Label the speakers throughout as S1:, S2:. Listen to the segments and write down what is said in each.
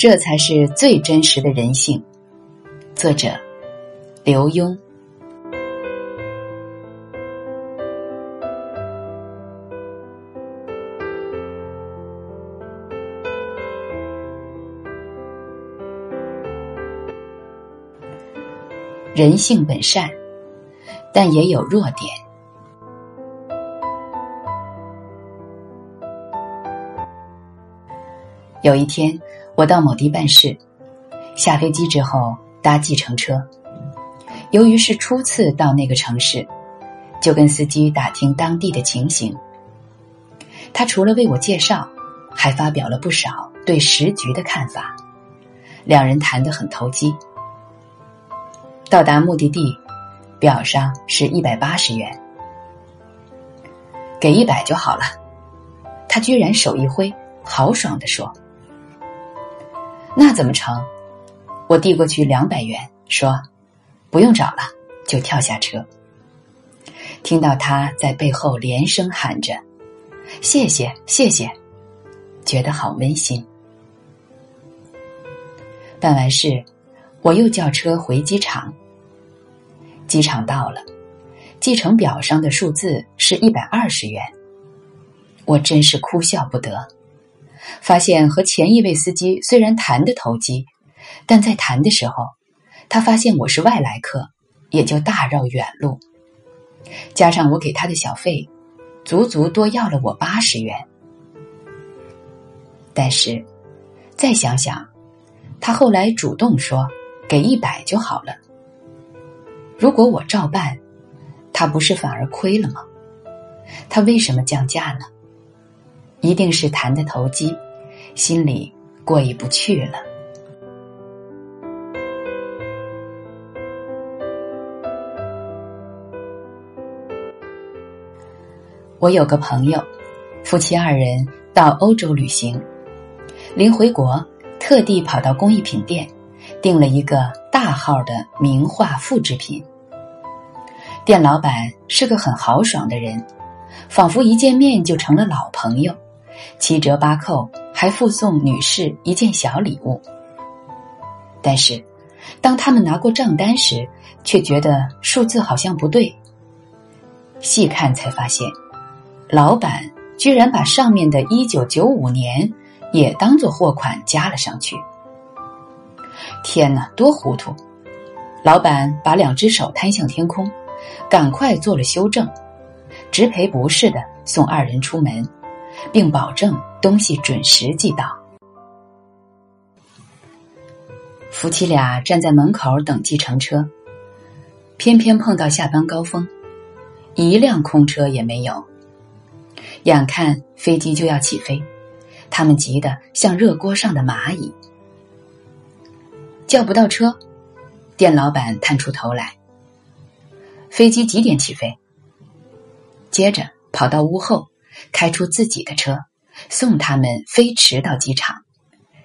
S1: 这才是最真实的人性。作者：刘墉。人性本善，但也有弱点。有一天，我到某地办事，下飞机之后搭计程车。由于是初次到那个城市，就跟司机打听当地的情形。他除了为我介绍，还发表了不少对时局的看法。两人谈得很投机。到达目的地，表上是一百八十元，给一百就好了。他居然手一挥，豪爽地说。那怎么成？我递过去两百元，说：“不用找了。”就跳下车。听到他在背后连声喊着：“谢谢，谢谢！”觉得好温馨。办完事，我又叫车回机场。机场到了，计程表上的数字是一百二十元。我真是哭笑不得。发现和前一位司机虽然谈的投机，但在谈的时候，他发现我是外来客，也就大绕远路。加上我给他的小费，足足多要了我八十元。但是再想想，他后来主动说给一百就好了。如果我照办，他不是反而亏了吗？他为什么降价呢？一定是谈的投机，心里过意不去了。我有个朋友，夫妻二人到欧洲旅行，临回国，特地跑到工艺品店，订了一个大号的名画复制品。店老板是个很豪爽的人，仿佛一见面就成了老朋友。七折八扣，还附送女士一件小礼物。但是，当他们拿过账单时，却觉得数字好像不对。细看才发现，老板居然把上面的一九九五年也当做货款加了上去。天哪，多糊涂！老板把两只手摊向天空，赶快做了修正，直赔不是的送二人出门。并保证东西准时寄到。夫妻俩站在门口等计程车，偏偏碰到下班高峰，一辆空车也没有。眼看飞机就要起飞，他们急得像热锅上的蚂蚁。叫不到车，店老板探出头来：“飞机几点起飞？”接着跑到屋后。开出自己的车，送他们飞驰到机场，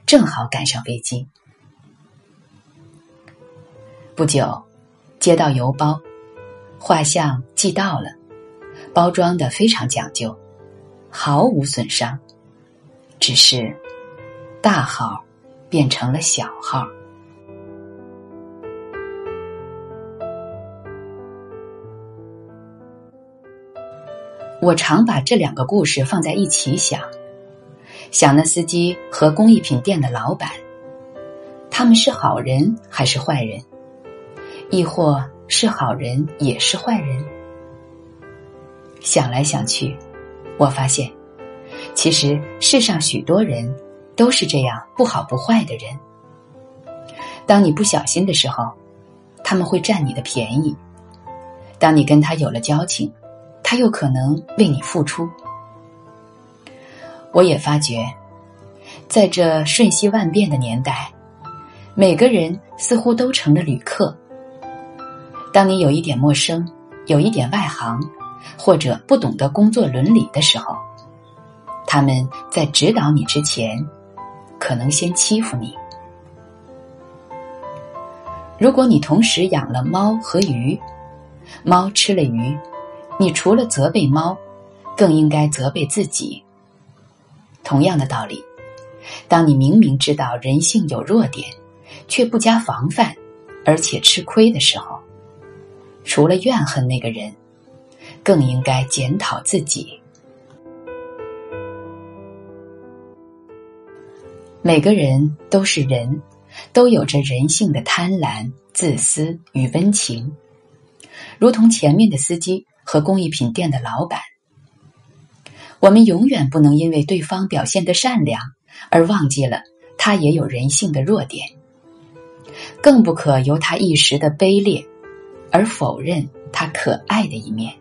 S1: 正好赶上飞机。不久，接到邮包，画像寄到了，包装的非常讲究，毫无损伤，只是大号变成了小号。我常把这两个故事放在一起想，想那司机和工艺品店的老板，他们是好人还是坏人？亦或是好人也是坏人？想来想去，我发现，其实世上许多人都是这样不好不坏的人。当你不小心的时候，他们会占你的便宜；当你跟他有了交情。他又可能为你付出。我也发觉，在这瞬息万变的年代，每个人似乎都成了旅客。当你有一点陌生，有一点外行，或者不懂得工作伦理的时候，他们在指导你之前，可能先欺负你。如果你同时养了猫和鱼，猫吃了鱼。你除了责备猫，更应该责备自己。同样的道理，当你明明知道人性有弱点，却不加防范，而且吃亏的时候，除了怨恨那个人，更应该检讨自己。每个人都是人，都有着人性的贪婪、自私与温情，如同前面的司机和工艺品店的老板。我们永远不能因为对方表现的善良而忘记了他也有人性的弱点，更不可由他一时的卑劣而否认他可爱的一面。